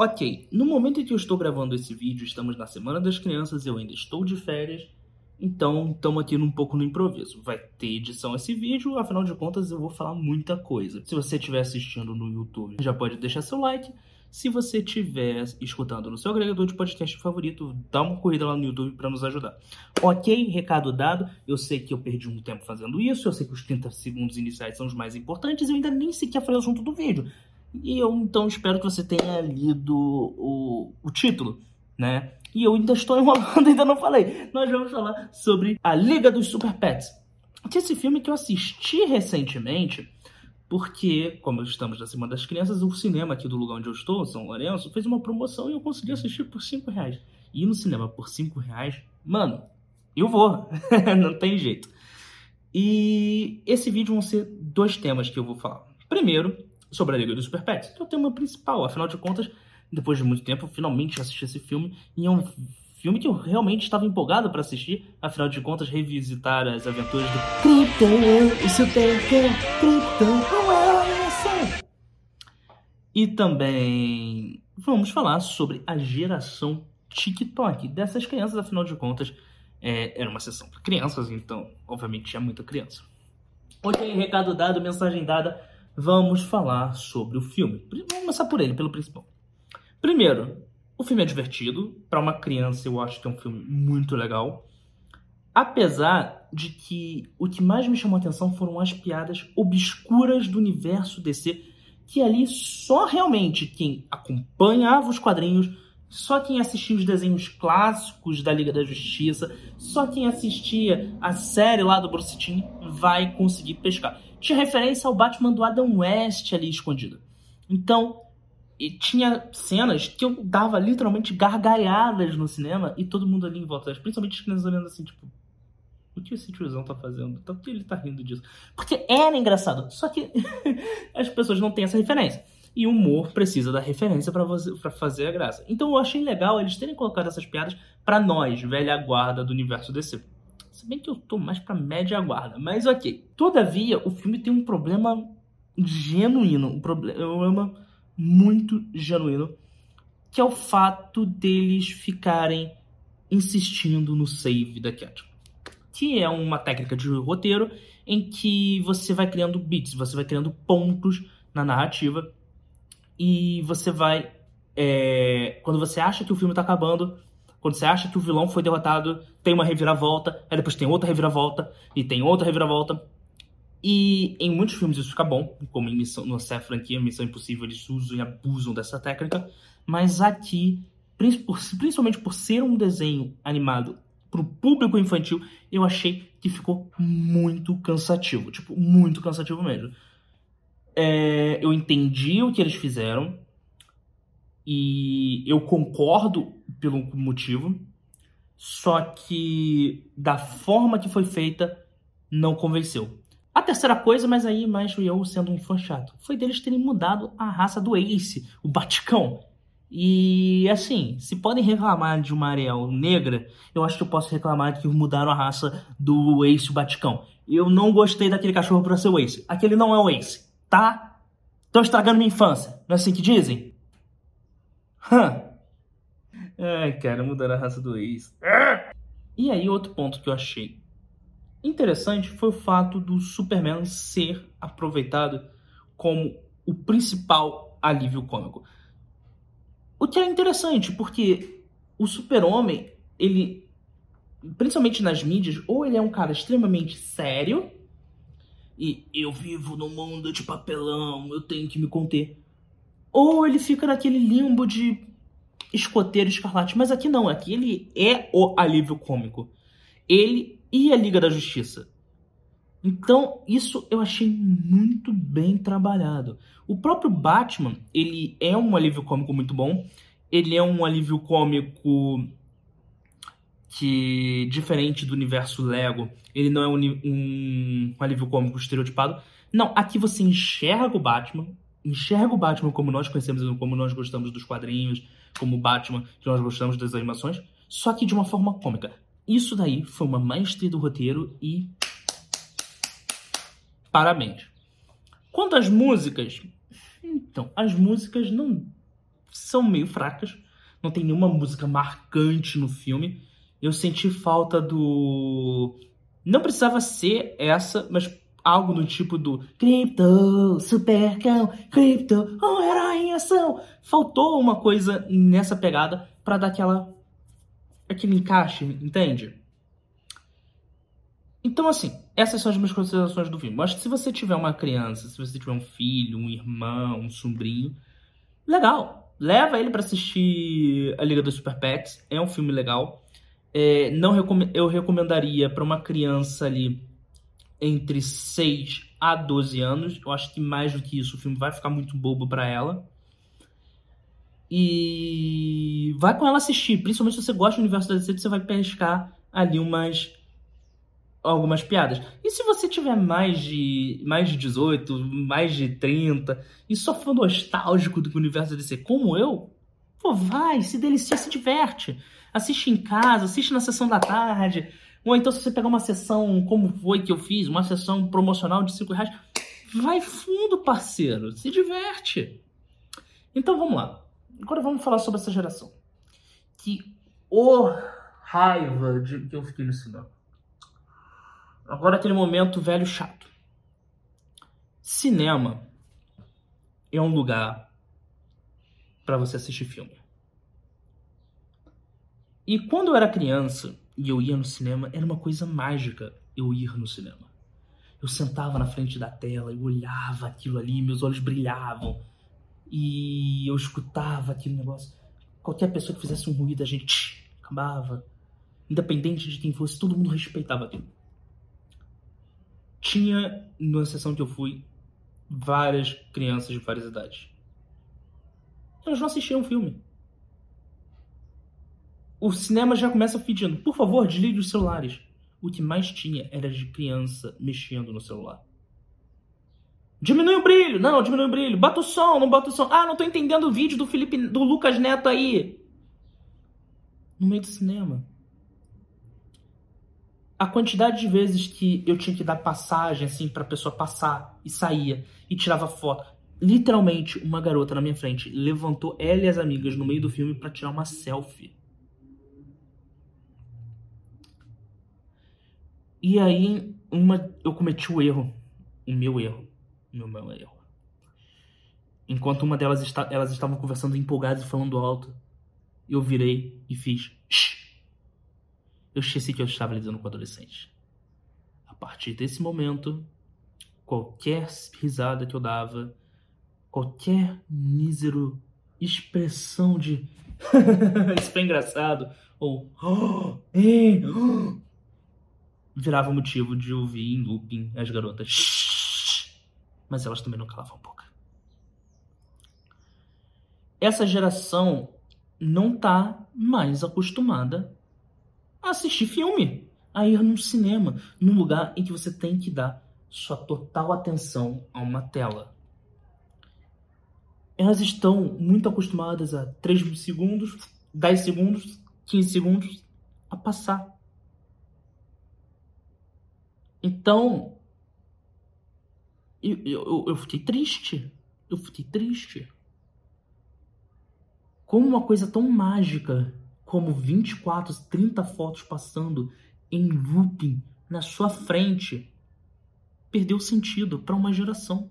Ok, no momento em que eu estou gravando esse vídeo, estamos na Semana das Crianças, eu ainda estou de férias, então estamos aqui um pouco no improviso. Vai ter edição esse vídeo, afinal de contas eu vou falar muita coisa. Se você estiver assistindo no YouTube, já pode deixar seu like. Se você estiver escutando no seu agregador de podcast favorito, dá uma corrida lá no YouTube para nos ajudar. Ok, recado dado. Eu sei que eu perdi um tempo fazendo isso, eu sei que os 30 segundos iniciais são os mais importantes, eu ainda nem sequer falei o assunto do vídeo. E eu então espero que você tenha lido o, o título, né? E eu ainda estou enrolando, ainda não falei. Nós vamos falar sobre a Liga dos Super Pets. Que esse filme que eu assisti recentemente, porque, como estamos na Semana das Crianças, o cinema aqui do lugar onde eu estou, São Lourenço, fez uma promoção e eu consegui assistir por 5 reais. E ir no cinema por 5 reais, mano, eu vou. não tem jeito. E esse vídeo vão ser dois temas que eu vou falar. Primeiro, sobre a Liga dos Super Pets, que é o tema principal. Afinal de contas, depois de muito tempo, finalmente assisti esse filme. E é um filme que eu realmente estava empolgado para assistir. Afinal de contas, revisitar as aventuras do Krypton, Super Krypton, E também vamos falar sobre a geração TikTok dessas crianças. Afinal de contas, é, era uma sessão para crianças, então, obviamente, tinha muita criança. Ok, recado dado, mensagem dada vamos falar sobre o filme. Vamos começar por ele, pelo principal. Primeiro, o filme é divertido. Para uma criança, eu acho que é um filme muito legal. Apesar de que o que mais me chamou a atenção foram as piadas obscuras do universo DC, que ali só realmente quem acompanhava os quadrinhos, só quem assistia os desenhos clássicos da Liga da Justiça, só quem assistia a série lá do Bruce vai conseguir pescar tinha referência ao Batman do Adam West ali escondido. Então, tinha cenas que eu dava literalmente gargalhadas no cinema e todo mundo ali em volta, principalmente as crianças olhando assim, tipo, o que esse tiozão tá fazendo? Por que ele tá rindo disso? Porque era engraçado, só que as pessoas não têm essa referência. E o humor precisa da referência para fazer a graça. Então eu achei legal eles terem colocado essas piadas para nós, velha guarda do universo DC. Se bem que eu tô mais pra média guarda, mas ok. Todavia, o filme tem um problema genuíno, um problema muito genuíno, que é o fato deles ficarem insistindo no save da Cat. Que é uma técnica de roteiro em que você vai criando bits, você vai criando pontos na narrativa e você vai. É, quando você acha que o filme está acabando, quando você acha que o vilão foi derrotado, tem uma reviravolta, aí depois tem outra reviravolta, e tem outra reviravolta. E em muitos filmes isso fica bom, como em Missão, nossa franquia Missão Impossível, eles usam e abusam dessa técnica. Mas aqui, principalmente por ser um desenho animado para o público infantil, eu achei que ficou muito cansativo. Tipo, muito cansativo mesmo. É, eu entendi o que eles fizeram, e eu concordo pelo motivo, só que da forma que foi feita não convenceu. A terceira coisa, mas aí mais eu sendo um fã chato, foi deles terem mudado a raça do Ace, o Baticão. E assim, se podem reclamar de uma Ariel negra, eu acho que eu posso reclamar que mudaram a raça do Ace o Baticão. Eu não gostei daquele cachorro pra ser o Ace. Aquele não é o Ace, tá? Estão estragando minha infância. Não é assim que dizem? Hã? Ai, cara, mudando a raça do ex. E aí, outro ponto que eu achei interessante foi o fato do Superman ser aproveitado como o principal alívio cômico. O que é interessante, porque o Super-Homem, ele, principalmente nas mídias, ou ele é um cara extremamente sério, e eu vivo num mundo de papelão, eu tenho que me conter. Ou ele fica naquele limbo de escoteiro escarlate. Mas aqui não, aqui ele é o alívio cômico. Ele e a Liga da Justiça. Então, isso eu achei muito bem trabalhado. O próprio Batman, ele é um alívio cômico muito bom. Ele é um alívio cômico que, diferente do universo Lego, ele não é um, um, um alívio cômico estereotipado. Não, aqui você enxerga o Batman, enxerga o Batman como nós conhecemos, como nós gostamos dos quadrinhos, como o Batman, que nós gostamos das animações, só que de uma forma cômica. Isso daí foi uma maestria do roteiro e. Parabéns. Quanto às músicas. Então, as músicas não são meio fracas. Não tem nenhuma música marcante no filme. Eu senti falta do. Não precisava ser essa, mas algo do tipo do Crypto, Supercão, Crypto, oh, herói em ação. Faltou uma coisa nessa pegada para dar aquela aquele encaixe, entende? Então, assim, essas são as minhas considerações do filme. Eu acho que se você tiver uma criança, se você tiver um filho, um irmão, um sobrinho, legal. Leva ele para assistir A Liga dos Super Pets. É um filme legal. É, não recom eu recomendaria para uma criança ali entre 6 a 12 anos. Eu acho que mais do que isso o filme vai ficar muito bobo para ela. E vai com ela assistir, principalmente se você gosta do universo da DC, você vai pescar ali umas algumas piadas. E se você tiver mais de mais de 18, mais de 30 e só for nostálgico do universo da DC, como eu, pô, vai, se delicia, se diverte. Assiste em casa, assiste na sessão da tarde. Ou então, se você pegar uma sessão como foi que eu fiz, uma sessão promocional de 5 reais, vai fundo, parceiro. Se diverte. Então vamos lá. Agora vamos falar sobre essa geração. Que oh, raiva de que eu fiquei no cinema. Agora aquele momento velho chato. Cinema é um lugar para você assistir filme. E quando eu era criança e eu ia no cinema, era uma coisa mágica eu ir no cinema. Eu sentava na frente da tela, eu olhava aquilo ali, meus olhos brilhavam. E eu escutava aquele negócio. Qualquer pessoa que fizesse um ruído, a gente acabava. Independente de quem fosse, todo mundo respeitava aquilo. Tinha, na sessão que eu fui, várias crianças de várias idades. Elas não assistiam o filme o cinema já começa pedindo, por favor, desligue os celulares. O que mais tinha era de criança mexendo no celular. Diminui o brilho. Não, diminui o brilho. Bota o som, não bota o som. Ah, não tô entendendo o vídeo do Felipe, do Lucas Neto aí. No meio do cinema. A quantidade de vezes que eu tinha que dar passagem assim pra pessoa passar e saía e tirava foto. Literalmente, uma garota na minha frente levantou ela e as amigas no meio do filme para tirar uma selfie. E aí, uma, eu cometi o erro, o meu erro, o meu, meu erro. Enquanto uma delas está, elas estavam conversando empolgadas e falando alto, eu virei e fiz. Shh. Eu esqueci que eu estava lidando com adolescentes. A partir desse momento, qualquer risada que eu dava, qualquer mísero expressão de isso foi engraçado ou oh, ei, oh, virava motivo de ouvir em looping as garotas. Mas elas também não calavam boca. Essa geração não tá mais acostumada a assistir filme, a ir num cinema, num lugar em que você tem que dar sua total atenção a uma tela. Elas estão muito acostumadas a 3 segundos, 10 segundos, 15 segundos a passar então, eu, eu, eu fiquei triste. Eu fiquei triste. Como uma coisa tão mágica como 24, 30 fotos passando em looping na sua frente perdeu sentido para uma geração.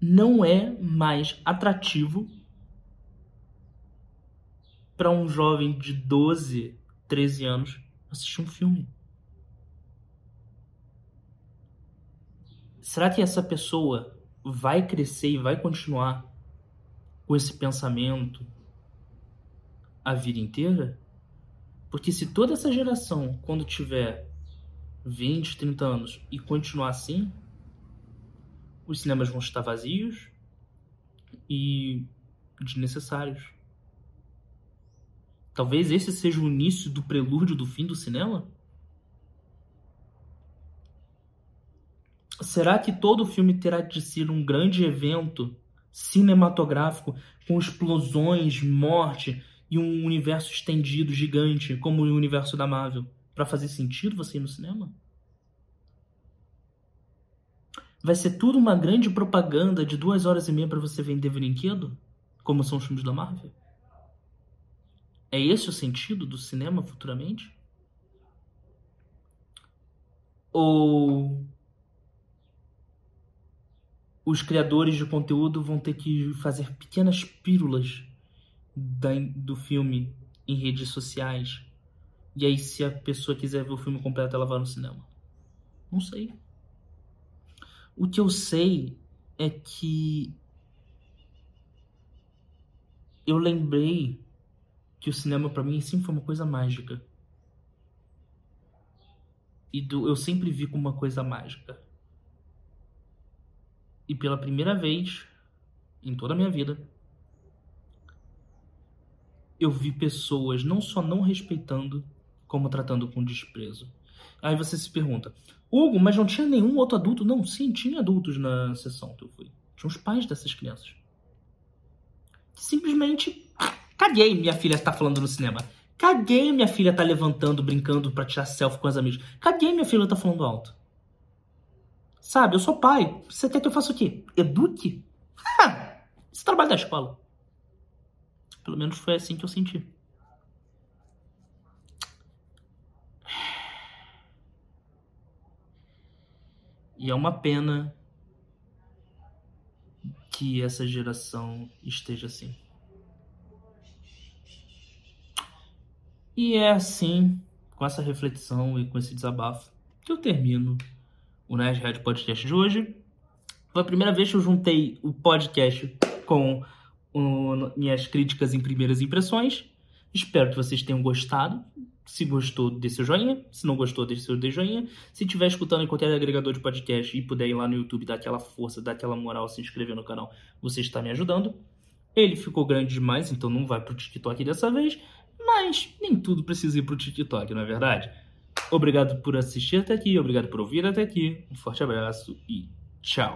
Não é mais atrativo para um jovem de 12 13 anos, assistir um filme. Será que essa pessoa vai crescer e vai continuar com esse pensamento a vida inteira? Porque se toda essa geração, quando tiver 20, 30 anos e continuar assim, os cinemas vão estar vazios e desnecessários. Talvez esse seja o início do prelúdio do fim do cinema? Será que todo filme terá de ser um grande evento cinematográfico com explosões, morte e um universo estendido gigante como o universo da Marvel para fazer sentido você ir no cinema? Vai ser tudo uma grande propaganda de duas horas e meia para você vender brinquedo? Como são os filmes da Marvel? É esse o sentido do cinema futuramente? Ou os criadores de conteúdo vão ter que fazer pequenas pílulas da, do filme em redes sociais. E aí, se a pessoa quiser ver o filme completo, ela vai no cinema. Não sei. O que eu sei é que eu lembrei que o cinema para mim sempre foi uma coisa mágica. E do, eu sempre vi como uma coisa mágica. E pela primeira vez em toda a minha vida, eu vi pessoas não só não respeitando, como tratando com desprezo. Aí você se pergunta, Hugo, mas não tinha nenhum outro adulto? Não, sim, tinha adultos na sessão que eu fui. Tinha os pais dessas crianças. Simplesmente, caguei minha filha está falando no cinema. Caguei minha filha tá levantando, brincando para tirar selfie com as amigas. Caguei minha filha tá falando alto. Sabe, eu sou pai. Você quer que eu faça o quê? Eduque? Esse trabalho da escola. Pelo menos foi assim que eu senti. E é uma pena que essa geração esteja assim. E é assim, com essa reflexão e com esse desabafo, que eu termino o Nerdhead Podcast de hoje. Foi a primeira vez que eu juntei o podcast com o, minhas críticas em primeiras impressões. Espero que vocês tenham gostado. Se gostou, dê seu joinha. Se não gostou, deixe seu joinha. Se estiver escutando em qualquer agregador de podcast e puder ir lá no YouTube, dar aquela força, dar aquela moral, se inscrever no canal, você está me ajudando. Ele ficou grande demais, então não vai pro TikTok dessa vez. Mas nem tudo precisa ir pro TikTok, não é verdade? Obrigado por assistir até aqui, obrigado por ouvir até aqui. Um forte abraço e tchau.